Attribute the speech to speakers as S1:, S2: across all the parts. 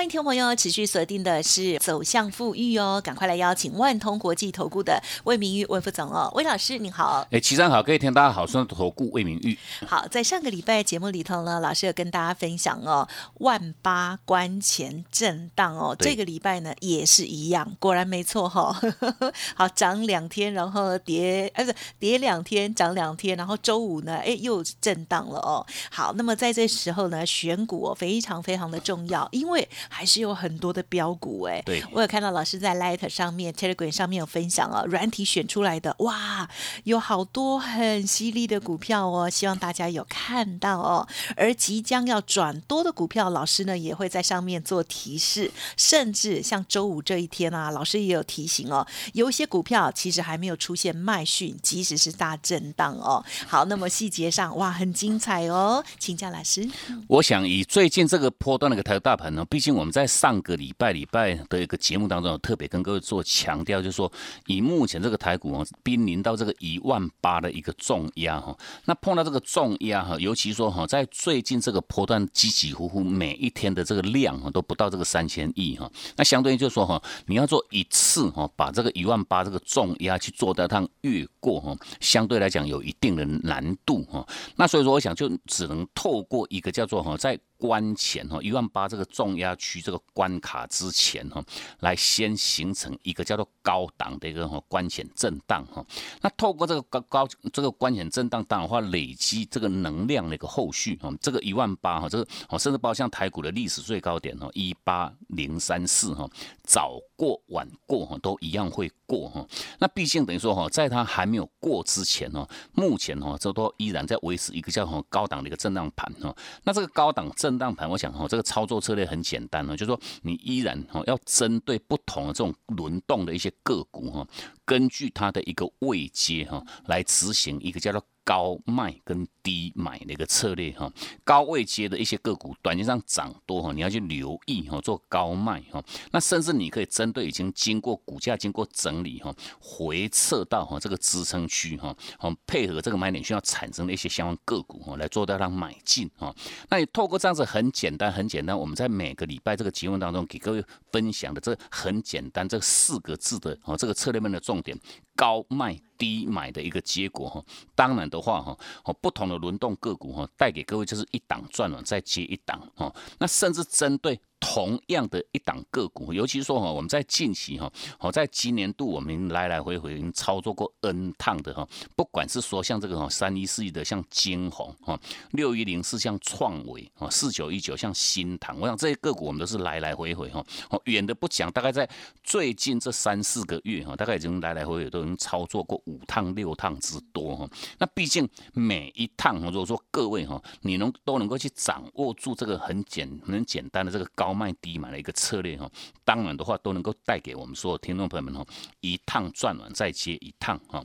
S1: 欢迎听众朋友持续锁定的是走向富裕哦，赶快来邀请万通国际投顾的魏明玉魏副总哦，魏老师你好。
S2: 哎，齐上好，各位听大家好，我是投顾魏明玉。
S1: 好，在上个礼拜节目里头呢，老师有跟大家分享哦，万八关前震荡哦，这个礼拜呢也是一样，果然没错哈。好，涨两天，然后跌，哎不是跌两天，涨两天，然后周五呢，哎又震荡了哦。好，那么在这时候呢，选股非常非常的重要，因为还是有很多的标股哎，
S2: 对
S1: 我有看到老师在 Light 上面、Telegram 上面有分享哦，软体选出来的哇，有好多很犀利的股票哦，希望大家有看到哦。而即将要转多的股票，老师呢也会在上面做提示，甚至像周五这一天啊，老师也有提醒哦，有一些股票其实还没有出现卖讯，即使是大震荡哦。好，那么细节上哇，很精彩哦，请教老师。
S2: 我想以最近这个波段的一个台大盘呢，毕竟我我们在上个礼拜礼拜的一个节目当中，特别跟各位做强调，就是说以目前这个台股哦，濒临到这个一万八的一个重压哈，那碰到这个重压哈，尤其说哈，在最近这个波段起起伏伏，每一天的这个量哈都不到这个三千亿哈，那相对于就是说哈，你要做一次哈，把这个一万八这个重压去做到趟越过哈，相对来讲有一定的难度哈，那所以说我想就只能透过一个叫做哈在。关前哈一万八这个重压区这个关卡之前哈，来先形成一个叫做高档的一个哈关前震荡哈。那透过这个高高这个关前震荡，当然话累积这个能量的一个后续哈，这个一万八哈，这个哦甚至包括像台股的历史最高点哈一八零三四哈，早过晚过哈都一样会过哈。那毕竟等于说哈，在它还没有过之前哈，目前哈这都依然在维持一个叫什么高档的一个震荡盘哈。那这个高档震震荡盘，我想哈，这个操作策略很简单哦，就是说你依然哈要针对不同的这种轮动的一些个股哈，根据它的一个位阶哈来执行一个叫做。高卖跟低买的一个策略哈，高位接的一些个股，短期上涨多哈，你要去留意哈，做高卖哈。那甚至你可以针对已经经过股价经过整理哈，回撤到哈这个支撑区哈，好配合这个买点需要产生的一些相关个股哈，来做到让买进哈。那你透过这样子很简单很简单，我们在每个礼拜这个节目当中给各位分享的这很简单这四个字的哦，这个策略面的重点。高卖低买的一个结果哈，当然的话哈，哦不同的轮动个股哈，带给各位就是一档赚了再接一档哈，那甚至针对。同样的一档个股，尤其说哈，我们在近期哈，好在今年度我们来来回回已经操作过 N 趟的哈，不管是说像这个哈三一四一的像金红哈，六一零四像创维啊，四九一九像新塘，我想这些个股我们都是来来回回哈，远的不讲，大概在最近这三四个月哈，大概已经来来回回都已经操作过五趟六趟之多哈。那毕竟每一趟如果说各位哈，你能都能够去掌握住这个很简很简单的这个高。高卖低买的一个策略哈，当然的话都能够带给我们所有听众朋友们哈，一趟赚完再接一趟哈。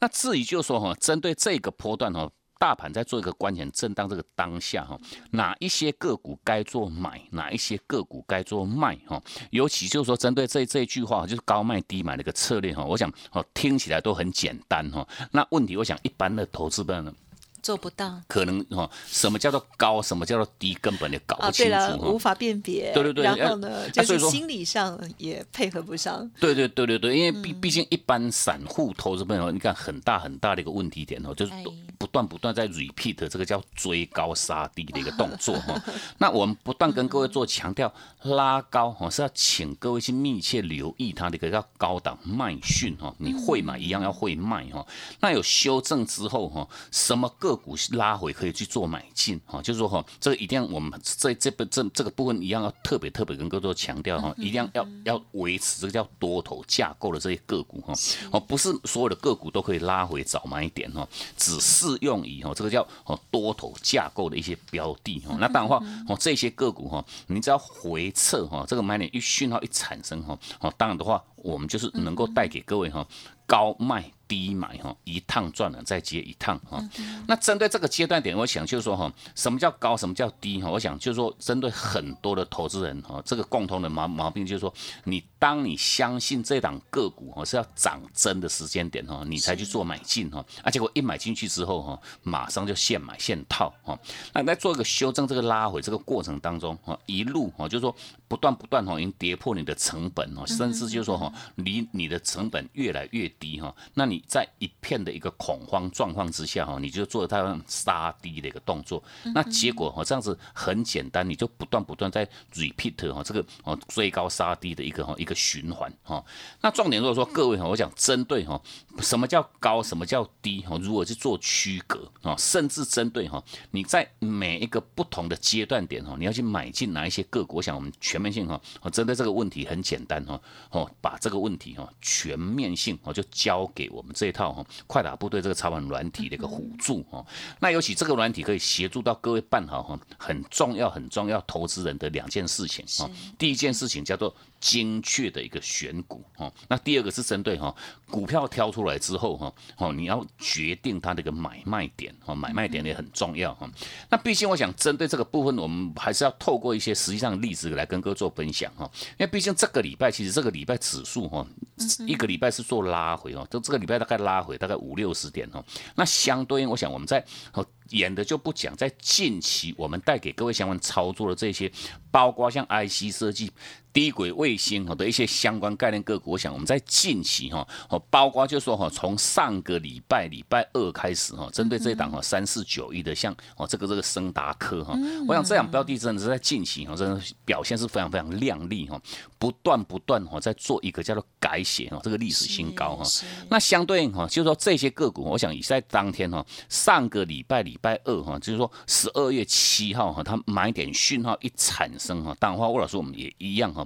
S2: 那至于就是说哈，针对这个波段哈，大盘在做一个关键震荡这个当下哈，哪一些个股该做买，哪一些个股该做卖哈？尤其就是说针对这这一句话，就是高卖低买的一个策略哈，我想哦听起来都很简单哈。那问题我想一般的投资者呢？
S1: 做不到，
S2: 可能哈，什么叫做高，什么叫做低，根本就搞不清楚，
S1: 无法辨别。
S2: 对对对，
S1: 然后呢，就是心理上也配合不上。
S2: 对对对对对，因为毕毕竟一般散户投资朋友，你看很大很大的一个问题点哦，就是不断不断在 repeat 这个叫追高杀低的一个动作哈。那我们不断跟各位做强调，拉高哈是要请各位去密切留意它的一个叫高档卖讯哈，你会买一样要会卖哈。那有修正之后哈，什么个股拉回可以去做买进哈，就是说哈，这个一定要我们在这部这这个部分一样要特别特别跟各位做强调哈，一定要要要维持这个叫多头架构的这些个股哈，哦不是所有的个股都可以拉回早买点哈，只适用于哈这个叫哦多头架构的一些标的哈，那当然话哦这些个股哈，你只要回撤哈，这个买点一讯号一产生哈，哦当然的话我们就是能够带给各位哈高卖。低买哈，一趟赚了再接一趟哈。那针对这个阶段点，我想就是说哈，什么叫高，什么叫低哈？我想就是说，针对很多的投资人哈，这个共同的毛毛病就是说，你当你相信这档个股哈是要涨真的时间点哈，你才去做买进哈，啊，结果一买进去之后哈，马上就现买现套哈。那在做一个修正这个拉回这个过程当中哈，一路哈就是说不断不断哈，已经跌破你的成本哦，甚至就是说哈，离你的成本越来越低哈，那你。在一片的一个恐慌状况之下哈，你就做它杀低的一个动作，那结果哈这样子很简单，你就不断不断在 repeat 哈这个哦追高杀低的一个哈一个循环哈。那重点如果说各位哈，我想针对哈什么叫高，什么叫低哈，如果是做区隔啊，甚至针对哈你在每一个不同的阶段点哈，你要去买进哪一些个股，我想我们全面性哈，针对这个问题很简单哈，哦把这个问题哈全面性哦就交给我们。这一套哈，快打部队这个操盘软体的一个辅助哈，那尤其这个软体可以协助到各位办好哈，很重要很重要投资人的两件事情哈。第一件事情叫做。精确的一个选股哦，那第二个是针对哈股票挑出来之后哈哦，你要决定它的一个买卖点哦，买卖点也很重要哈。那毕竟我想针对这个部分，我们还是要透过一些实际上的例子来跟各位做分享哈。因为毕竟这个礼拜其实这个礼拜指数哈，一个礼拜是做拉回哦，就这个礼拜大概拉回大概五六十点哦。那相对应，我想我们在哦演的就不讲，在近期我们带给各位相关操作的这些，包括像 IC 设计。低轨卫星哈的一些相关概念个股，我想我们在近期哈哦，包括就说哈，从上个礼拜礼拜二开始哈，针对这一档哈三四九一的像哦这个这个升达科哈，我想这两标的真的是在近期哈，真的表现是非常非常亮丽哈，不断不断哈在做一个叫做改写哈这个历史新高哈。那相对应哈，就是说这些个股，我想也在当天哈，上个礼拜礼拜二哈，就是说十二月七号哈，它买点讯号一产生哈，当然话魏老师我们也一样哈。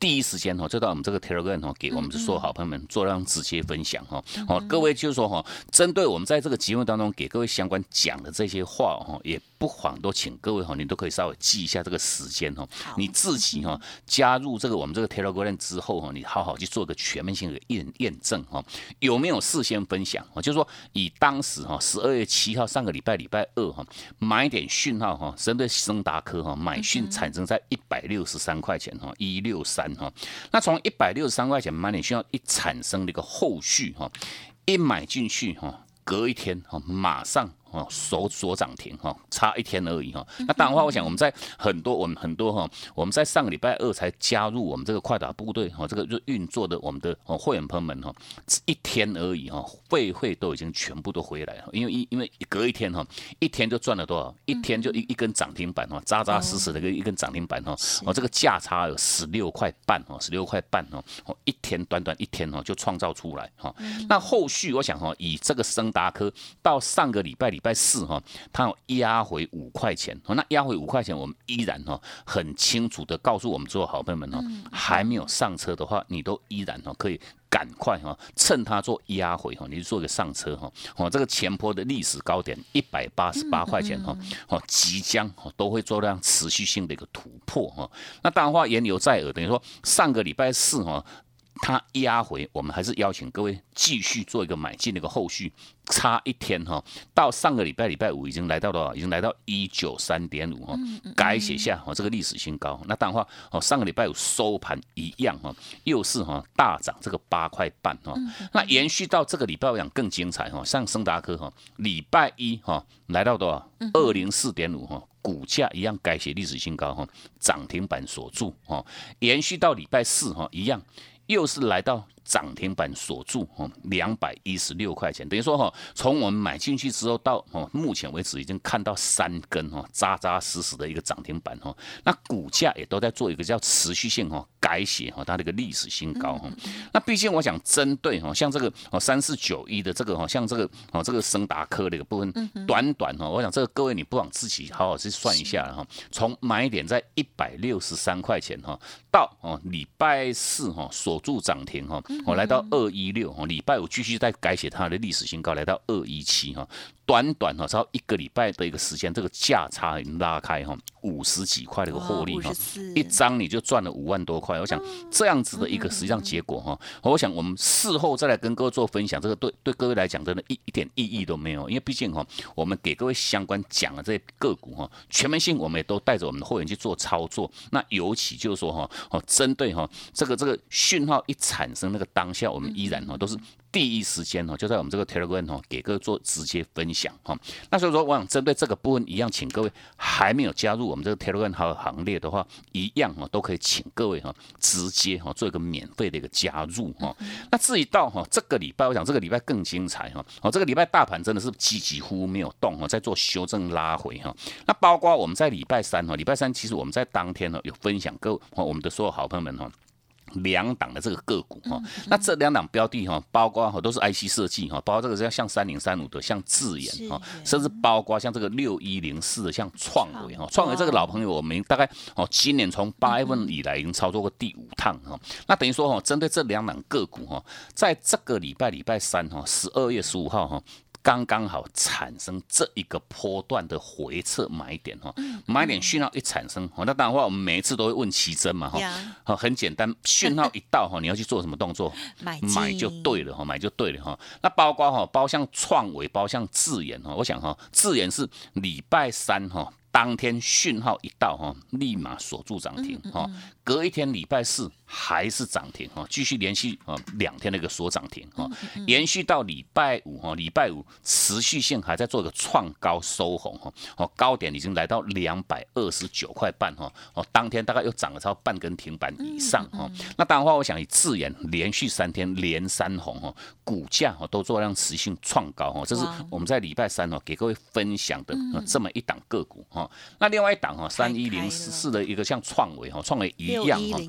S2: 第一时间哈，就到我们这个 Telegram 哈，给我们所有好朋友们做这样直接分享哈。好，各位就是说哈，针对我们在这个节目当中给各位相关讲的这些话哈，也不妨都请各位哈，你都可以稍微记一下这个时间哈。你自己哈加入这个我们这个 Telegram 之后哈，你好好去做个全面性的验验证哈，有没有事先分享啊？就是说以当时哈十二月七号上个礼拜礼拜二哈买点讯号哈，针对升达科哈买讯产生在一百六十三块钱哈一六三。哈，那从一百六十三块钱买你需要一产生的一个后续哈，一买进去哈，隔一天哈，马上。哦，锁锁涨停哈，差一天而已哈。那当然话，我想我们在很多我们很多哈，我们在上个礼拜二才加入我们这个快打部队哈，这个就运作的我们的哦会员朋友们哈，一天而已哈，会会都已经全部都回来了，因为一因为隔一天哈，一天就赚了多少？一天就一一根涨停板哈，扎扎实实的一根涨停板哈，哦这个价差有十六块半哦，十六块半哦，哦一天短短一天哦就创造出来哈。那后续我想哈，以这个升达科到上个礼拜里。礼拜四哈，它压回五块钱，那压回五块钱，我们依然哈很清楚的告诉我们所有好朋友们哈，还没有上车的话，你都依然哈可以赶快哈，趁它做压回哈，你做一个上车哈，哦这个前坡的历史高点一百八十八块钱哈，哦即将都会做这样持续性的一个突破哈，那当然话言犹在耳，等于说上个礼拜四哈。它压回，我们还是邀请各位继续做一个买进的一个后续，差一天哈，到上个礼拜礼拜五已经来到了，已经来到一九三点五哈，改写下哦这个历史新高。那当然话哦，上个礼拜五收盘一样哈，又是哈大涨这个八块半哈。那延续到这个礼拜我想更精彩哈，上升达科哈，礼拜一哈来到多少？二零四点五哈，股价一样改写历史新高哈，涨停板锁住哈，延续到礼拜四哈一样。又是来到。涨停板锁住哦，两百一十六块钱，等于说哈，从我们买进去之后到哦，目前为止已经看到三根哈，扎扎实实的一个涨停板哈，那股价也都在做一个叫持续性哈改写哈，它的一个历史新高哈。那毕竟我想针对哈，像这个哦三四九一的这个哈，像这个哦这个升达科的一个部分，短短哈，我想这个各位你不妨自己好好去算一下哈，从买点在一百六十三块钱哈，到哦礼拜四哈锁住涨停哈。我来到二一六哈，礼拜五继续再改写它的历史新高，来到二一七哈，短短哈，只要一个礼拜的一个时间，这个价差已经拉开哈，五十几块的一个获利哈，一张你就赚了五万多块。我想这样子的一个实际上结果哈，我想我们事后再来跟各位做分享，这个对对各位来讲真的一一点意义都没有，因为毕竟哈，我们给各位相关讲的这些个股哈，全面性我们也都带着我们的会员去做操作。那尤其就是说哈，哦，针对哈这个这个讯号一产生那个当下，我们依然哈都是。第一时间哦，就在我们这个 Telegram 哦，给各位做直接分享哈。那所以说，我想针对这个部分一样，请各位还没有加入我们这个 Telegram 行行列的话，一样哦，都可以请各位哈，直接哈做一个免费的一个加入哈。那至于到哈这个礼拜，我想这个礼拜更精彩哈。哦，这个礼拜大盘真的是几几乎没有动哦，在做修正拉回哈。那包括我们在礼拜三哈，礼拜三其实我们在当天呢有分享各位我们的所有好朋友们哈。两档的这个个股哈，那这两档标的哈，包括哈都是 IC 设计哈，包括这个像像三零三五的像智研哈，甚至包括像这个六一零四的像创维哈，创维。这个老朋友我们大概哦今年从八月份以来已经操作过第五趟哈，那等于说哈，针对这两档个股哈，在这个礼拜礼拜三哈，十二月十五号哈。刚刚好产生这一个波段的回撤买点哈，买点讯号一产生，那当然话我们每一次都会问奇珍嘛哈，好很简单，讯号一到哈，你要去做什么动作？
S1: 买
S2: 买就对了哈，买就对了哈。那包括哈，包像创维，包像智研哈，我想哈，智研是礼拜三哈。当天讯号一到哈，立马锁住涨停哈。隔一天礼拜四还是涨停哈，继续连续啊两天的一个锁涨停哈，延续到礼拜五哈，礼拜五持续性还在做一个创高收红哈，哦高点已经来到两百二十九块半哈，哦当天大概又涨了超半根停板以上哈。那当然话，我想以自然连续三天连三红哈，股价哈都做量持续创高哈，这是我们在礼拜三哦给各位分享的这么一档个股哈。那另外一档哈，三一零四的一个像创维哈，创维一样哈，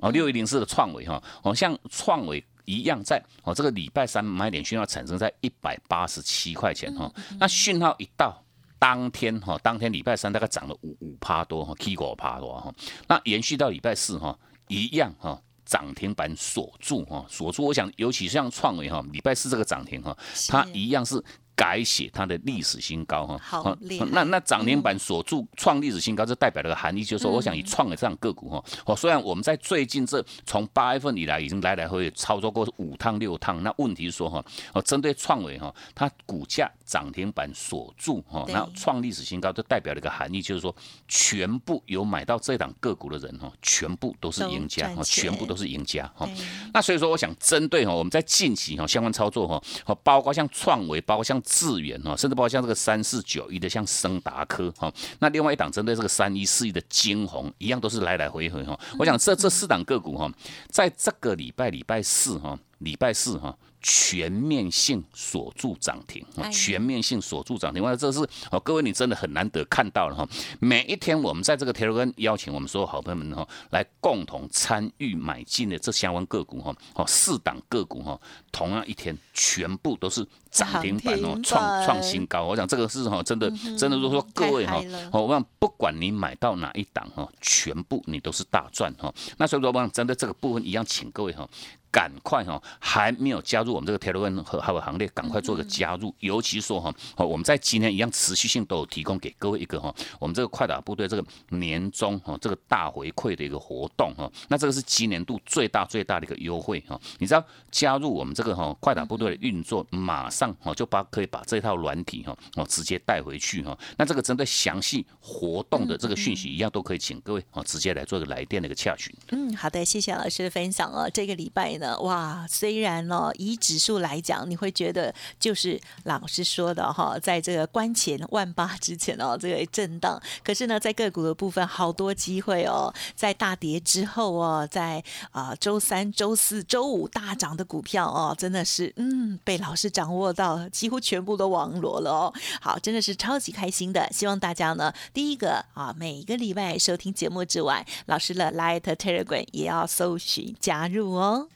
S2: 哦六一零四的创维哈，哦像创维一样在哦这个礼拜三买点讯号产生在一百八十七块钱哈，那讯号一到当天哈，当天礼拜三大概涨了五五趴多哈，K 五趴多哈，那延续到礼拜四哈，一样哈涨停板锁住哈，锁住，我想尤其像创维哈，礼拜四这个涨停哈，它一样是。改写它的历史新高哈，
S1: 好，
S2: 那那涨停板锁住创历史新高，这代表了个含义，就是说，我想以创的这样个股哈，哦，虽然我们在最近这从八月份以来已经来来回回操作过五趟六趟，那问题是说哈，哦，针对创维哈，它股价涨停板锁住哈，那创历史新高，就代表了一个含义，就是说，全部有买到这档个股的人哈，全部都是赢家哈，全部都是赢家哈。那所以说，我想针对哈，我们在近期哈相关操作哈，哦，包括像创维，包括像智源哈，甚至包括像这个三四九一的像升达科哈，那另外一档针对这个三一四一的金红一样都是来来回回哈。我想这这四档个股哈，在这个礼拜礼拜四哈，礼拜四哈。全面性锁住涨停，全面性锁住涨停，哇，这是哦，各位你真的很难得看到了哈。每一天我们在这个 Telegram 邀请我们所有好朋友们哈，来共同参与买进的这相关个股哈，哦，四档个股哈，同样一天全部都是涨停板哦，创创新高。我想这个是哈，真的真的，如果说各位哈，我想不管你买到哪一档哈，全部你都是大赚哈。那所以说，我想针对这个部分一样，请各位哈。赶快哈，还没有加入我们这个 Telegram 和还有行列，赶快做个加入。尤其说哈，我们在今天一样持续性都有提供给各位一个哈，我们这个快打部队这个年终哈这个大回馈的一个活动哈。那这个是今年度最大最大的一个优惠哈。你知道加入我们这个哈快打部队的运作，马上哦就把可以把这套软体哈哦直接带回去哈。那这个针对详细活动的这个讯息，一样都可以请各位哦直接来做一个来电的一个洽询。
S1: 嗯，好的，谢谢老师的分享哦。这个礼拜呢。哇，虽然呢，以指数来讲，你会觉得就是老师说的哈，在这个关前万八之前哦，这个震荡。可是呢，在个股的部分，好多机会哦，在大跌之后哦，在啊周三、周四周五大涨的股票哦，真的是嗯，被老师掌握到，几乎全部都网罗了哦。好，真的是超级开心的。希望大家呢，第一个啊，每一个礼拜收听节目之外，老师的 Light Telegram 也要搜寻加入哦。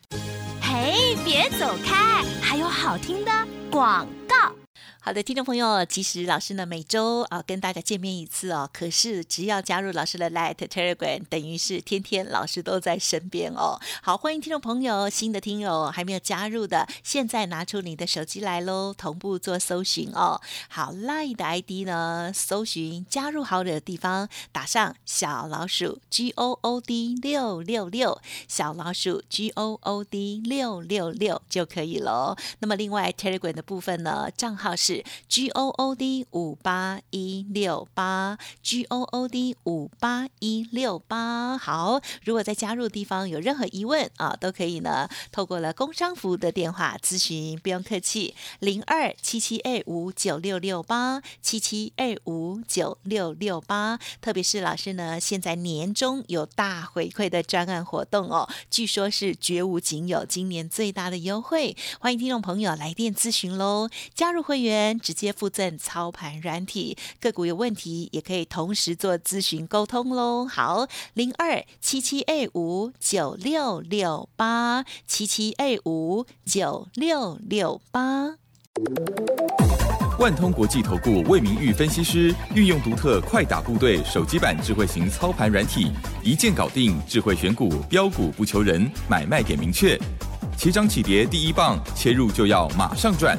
S1: 嘿，别走开！还有好听的广告。好的，听众朋友，其实老师呢每周啊跟大家见面一次哦，可是只要加入老师的 Light Telegram，等于是天天老师都在身边哦。好，欢迎听众朋友，新的听友还没有加入的，现在拿出你的手机来喽，同步做搜寻哦。好，Light 的 ID 呢，搜寻加入好友的地方，打上小老鼠 G O O D 六六六，小老鼠 G O O D 六六六就可以喽。那么另外 Telegram 的部分呢，账号是。G O O D 五八一六八，G O O D 五八一六八。好，如果在加入地方有任何疑问啊，都可以呢，透过了工商服务的电话咨询，不用客气，零二七七二五九六六八七七二五九六六八。特别是老师呢，现在年终有大回馈的专案活动哦，据说是绝无仅有，今年最大的优惠，欢迎听众朋友来电咨询喽，加入会员。直接附赠操盘软体，个股有问题也可以同时做咨询沟通喽。好，零二七七 A 五九六六八七七 A 五九六六八。
S3: 万通国际投顾魏明玉分析师运用独特快打部队手机版智慧型操盘软体，一键搞定智慧选股标股不求人，买卖点明确，起涨起跌第一棒，切入就要马上赚。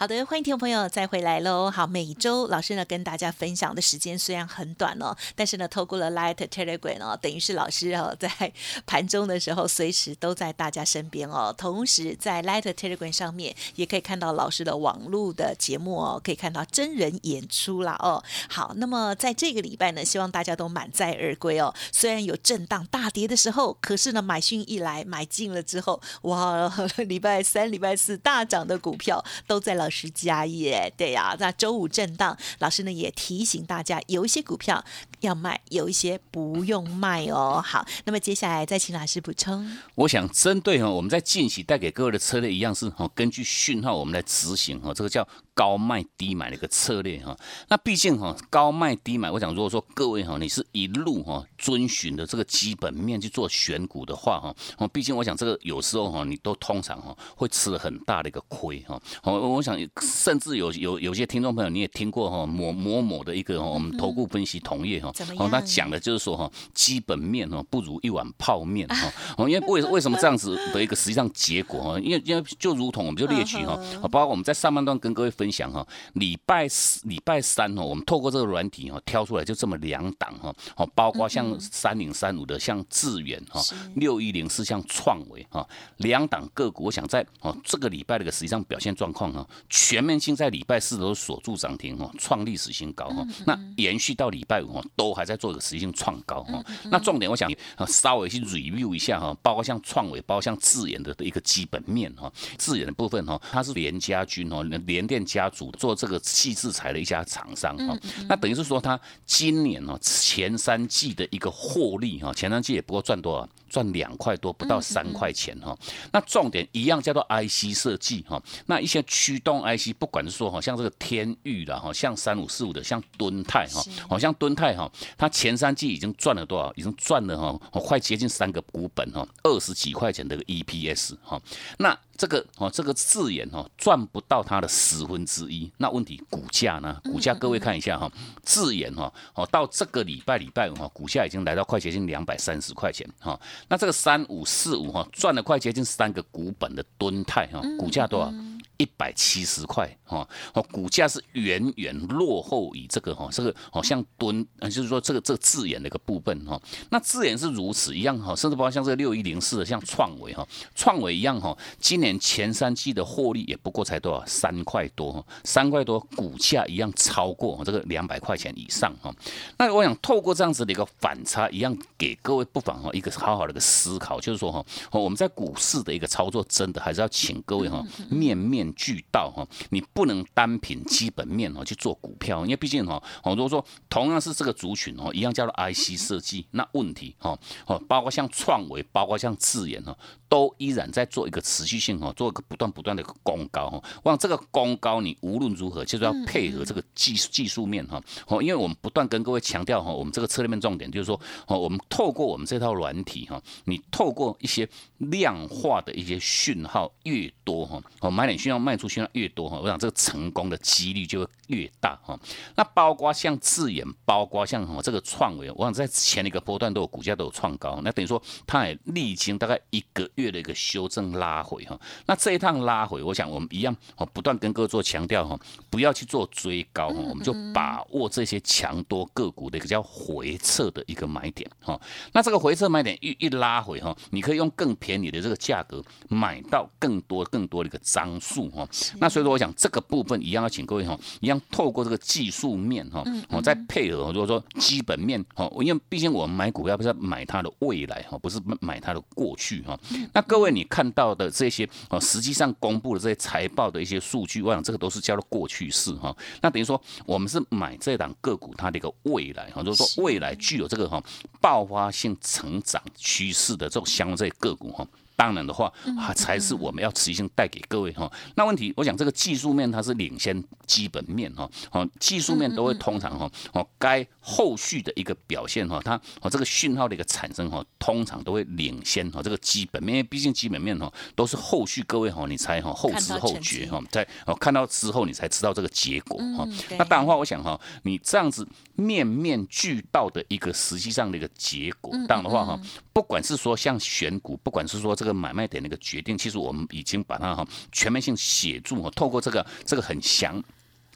S1: 好的，欢迎听众朋友再回来喽。好，每周老师呢跟大家分享的时间虽然很短哦，但是呢透过了 Light Telegram 哦，等于是老师哦在盘中的时候随时都在大家身边哦。同时在 Light Telegram 上面也可以看到老师的网络的节目哦，可以看到真人演出啦哦。好，那么在这个礼拜呢，希望大家都满载而归哦。虽然有震荡大跌的时候，可是呢买讯一来买进了之后，哇，礼拜三、礼拜四大涨的股票都在老。是家业，对呀。那周五震荡，老师呢也提醒大家，有一些股票要卖，有一些不用卖哦。好，那么接下来再请老师补充。
S2: 我想针对哈，我们在近期带给各位的策略一样是哈，根据讯号我们来执行哈，这个叫。高卖低买的一个策略哈，那毕竟哈高卖低买，我想如果说各位哈，你是一路哈遵循的这个基本面去做选股的话哈，哦，毕竟我想这个有时候哈，你都通常哈会吃了很大的一个亏哈。我我想甚至有有有些听众朋友你也听过哈某某某的一个我们投顾分析同业哈，
S1: 哦，
S2: 他讲的就是说哈基本面哈不如一碗泡面哈，哦，因为为为什么这样子的一个实际上结果哈，因为因为就如同我们就列举哈，包括我们在上半段跟各位。分享哈，礼拜四、礼拜三哦，我们透过这个软体哈，挑出来就这么两档哈，哦，包括像三零三五的像智远哈，六一零四像创维哈，两档个股，我想在哦这个礼拜的一个实际上表现状况哈，全面性在礼拜四都锁住涨停哈，创历史新高哈，那延续到礼拜五哈，都还在做一个实际性创高哈，那重点我想稍微去 review 一下哈，包括像创维，包括像智远的一个基本面哈，智远的部分哈，它是联家军哦，联电。家族做这个细制材的一家厂商哈，那等于是说他今年哦前三季的一个获利哈，前三季也不过赚多少，赚两块多，不到三块钱哈。那重点一样叫做 IC 设计哈，那一些驱动 IC，不管是说哈，像这个天域的哈，像三五四五的，像敦泰哈，好像敦泰哈，它前三季已经赚了多少？已经赚了哈，快接近三个股本哈，二十几块钱的 EPS 哈，那。这个哦，这个字眼哦，赚不到它的十分之一。那问题股价呢？股价各位看一下哈，字眼哈哦，到这个礼拜礼拜五哈，股价已经来到快接近两百三十块钱哈。那这个三五四五哈，赚了快接近三个股本的吨泰哈，股价多少？一百七十块哈，哦，股价是远远落后于这个哈，这个好像吨，就是说这个这个字眼的一个部分哈。那字眼是如此一样哈，甚至包括像这个六一零四的，像创维哈，创维一样哈，今年前三季的获利也不过才多少三块多，哈三块多，股价一样超过这个两百块钱以上哈。那我想透过这样子的一个反差，一样给各位不妨哈一个好好的一个思考，就是说哈，我们在股市的一个操作，真的还是要请各位哈面面。俱到哈，你不能单凭基本面哦去做股票，因为毕竟哈，如果说同样是这个族群哦，一样叫做 IC 设计，那问题哈哦，包括像创维，包括像智研哈，都依然在做一个持续性哈，做一个不断不断的一个攻高哈。往这个攻高，你无论如何就是要配合这个技技术面哈。哦，因为我们不断跟各位强调哈，我们这个策略面重点就是说，哦，我们透过我们这套软体哈，你透过一些量化的一些讯号越多哈，哦，买点讯号卖出讯号越多哈，我想这个成功的几率就会越大哈。那包括像智远，包括像哈这个创维，我想在前一个波段都有股价都有创高，那等于说它也历经大概一个月的一个修正拉回哈。那这一趟拉回，我想我们一样哦，不断跟各位做强调哈，不要去做追高哈，我们就把握这些强多个股的一个叫回撤的一个买点哈。那这个回撤买点一一拉回哈，你可以用更便宜的这个价格买到更多更多的一个张数哈。那所以说，我想这个部分一样要请各位哈，一样透过这个技术面哈，我再配合如果说基本面哈，因为毕竟我们买股票不是买它的未来哈，不是买它的过去哈。那各位你看到的这些哦，实际上公布的这些财报的一些数据，我想这个都是叫做过去式哈。那等于说我们是买这档个股它的一个未来哈，就是说未来具有这个哈爆发性成长趋势的这种相关这些个股哈。当然的话，啊，才是我们要持续性带给各位哈。那问题，我想这个技术面它是领先基本面哈，哦，技术面都会通常哈，哦，该后续的一个表现哈，它哦这个讯号的一个产生哈，通常都会领先哈这个基本面，因为毕竟基本面哈都是后续各位哈，你才哈后知后觉哈，在哦看到之后你才知道这个结果哈。那当然话，我想哈，你这样子面面俱到的一个实际上的一个结果，当然的话哈，不管是说像选股，不管是说这个。买卖点的一个决定，其实我们已经把它哈全面性写住哈，透过这个这个很详。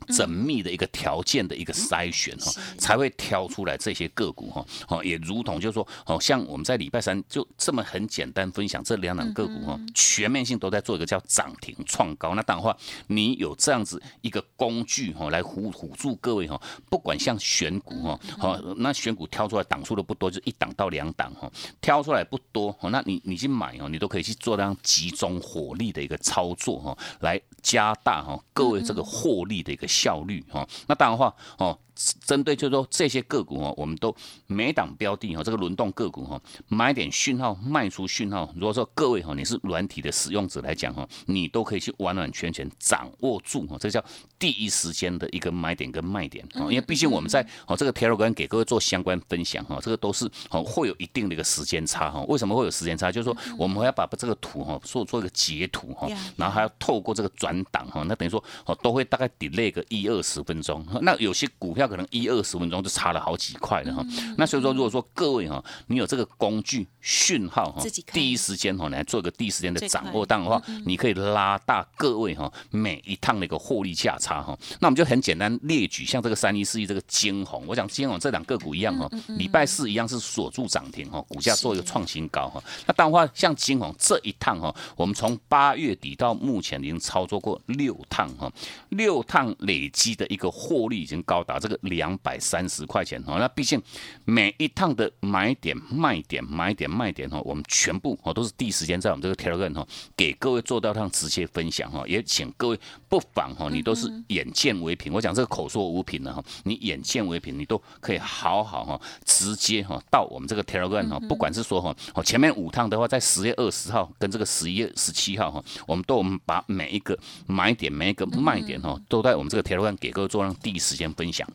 S2: 缜密的一个条件的一个筛选哈，才会挑出来这些个股哈。哦，也如同就是说，哦，像我们在礼拜三就这么很简单分享这两档个股哈，全面性都在做一个叫涨停创高。那当然话，你有这样子一个工具哈，来辅辅助各位哈，不管像选股哈，好，那选股挑出来档数的不多，就一档到两档哈，挑出来不多，那你你去买哦，你都可以去做这样集中火力的一个操作哈，来加大哈各位这个获利的一个。效率哈，那当然话哦。针对就是说这些个股哦，我们都每档标的哦，这个轮动个股哈，买点讯号，卖出讯号。如果说各位哈，你是软体的使用者来讲哈，你都可以去完完全全掌握住哈，这叫第一时间的一个买点跟卖点啊。因为毕竟我们在哦这个 Telegram 给各位做相关分享哈，这个都是哦会有一定的一个时间差哈。为什么会有时间差？就是说我们要把这个图哈做做一个截图哈，然后还要透过这个转档哈，那等于说哦都会大概 delay 个一二十分钟。那有些股票。可能一二十分钟就差了好几块了哈，那所以说如果说各位哈，你有这个工具讯号哈，第一时间哈来做一个第一时间的掌握，当的话，你可以拉大各位哈每一趟的一个获利价差哈。那我们就很简单列举，像这个三一四一这个金红，我想金红这两个股一样哈，礼拜四一样是锁住涨停哈，股价做一个创新高哈。那当然话，像金红这一趟哈，我们从八月底到目前已经操作过六趟哈，六趟累积的一个获利已经高达这个。两百三十块钱哦，那毕竟每一趟的买点、卖点、买点、卖点哦，我们全部哦都是第一时间在我们这个 Telegram 哦给各位做到趟直接分享哈，也请各位不妨哈，你都是眼见为凭，我讲这个口说无凭的哈，你眼见为凭，你都可以好好哈直接哈到我们这个 Telegram 哈，不管是说哈哦前面五趟的话，在十月二十号跟这个十一月十七号哈，我们都我们把每一个买点、每一个卖点哈，都在我们这个 Telegram 给各位做让第一时间分享。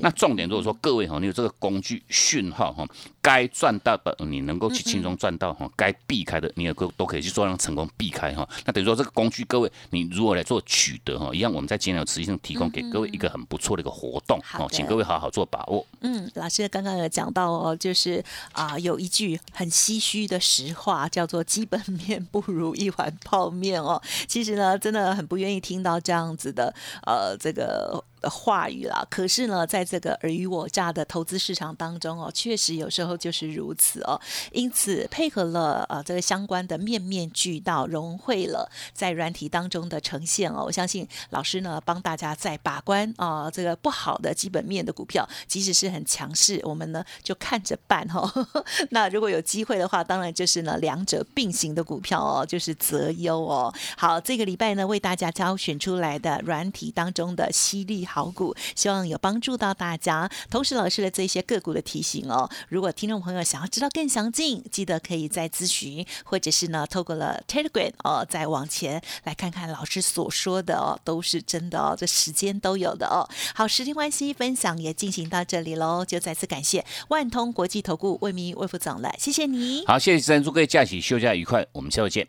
S2: 那重点如果说各位哈，你有这个工具讯号哈，该赚到的你能够去轻松赚到哈，该避开的你也都都可以去做让成功避开哈。那等于说这个工具各位你如果来做取得哈，一样我们在今天有持续性提供给各位一个很不错的一个活动哦，请各位好好做把握。
S1: 嗯，老师刚刚有讲到哦，就是啊有一句很唏嘘的实话，叫做基本面不如一碗泡面哦。其实呢，真的很不愿意听到这样子的呃这个。话语啦，可是呢，在这个尔虞我诈的投资市场当中哦，确实有时候就是如此哦。因此，配合了呃这个相关的面面俱到，融汇了在软体当中的呈现哦。我相信老师呢，帮大家在把关啊，这个不好的基本面的股票，即使是很强势，我们呢就看着办哈。那如果有机会的话，当然就是呢两者并行的股票哦，就是择优哦。好，这个礼拜呢，为大家挑选出来的软体当中的犀利。好股，希望有帮助到大家。同时，老师的这些个股的提醒哦，如果听众朋友想要知道更详尽，记得可以再咨询，或者是呢，透过了 Telegram 哦，再往前来看看老师所说的哦，都是真的哦，这时间都有的哦。好，时间关系，分享也进行到这里喽，就再次感谢万通国际投顾魏明魏副总了，谢谢你。
S2: 好，谢谢主持人，祝各位假期休假愉快，我们下周见。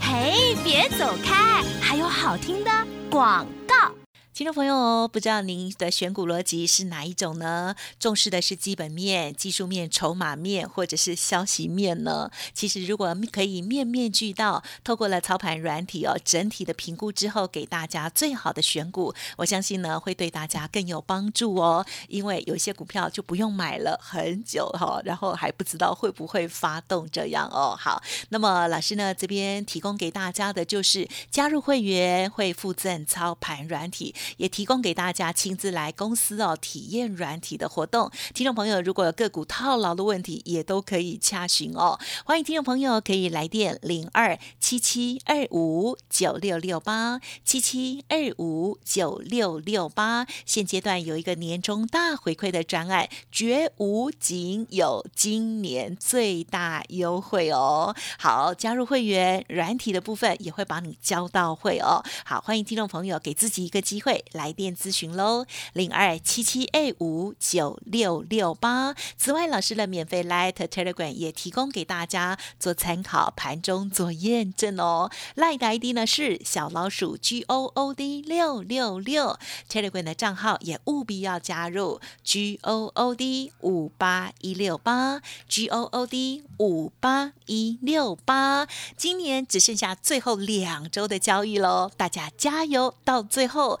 S4: 嘿，别走开，还有好听的广告。
S1: 听众朋友哦，不知道您的选股逻辑是哪一种呢？重视的是基本面、技术面、筹码面，或者是消息面呢？其实如果可以面面俱到，透过了操盘软体哦，整体的评估之后，给大家最好的选股，我相信呢会对大家更有帮助哦。因为有些股票就不用买了很久哈，然后还不知道会不会发动这样哦。好，那么老师呢这边提供给大家的就是加入会员会附赠操盘软体。也提供给大家亲自来公司哦体验软体的活动，听众朋友如果有个股套牢的问题，也都可以洽询哦。欢迎听众朋友可以来电零二七七二五九六六八七七二五九六六八。现阶段有一个年终大回馈的专案，绝无仅有今年最大优惠哦。好，加入会员软体的部分也会把你交到会哦。好，欢迎听众朋友给自己一个机会。来电咨询喽，零二七七 A 五九六六八。此外，老师的免费 Light Telegram 也提供给大家做参考，盘中做验证哦。Light ID 呢是小老鼠 G O O D 六六六，Telegram 的账号也务必要加入 G O O D 五八一六八 G O O D 五八一六八。今年只剩下最后两周的交易喽，大家加油，到最后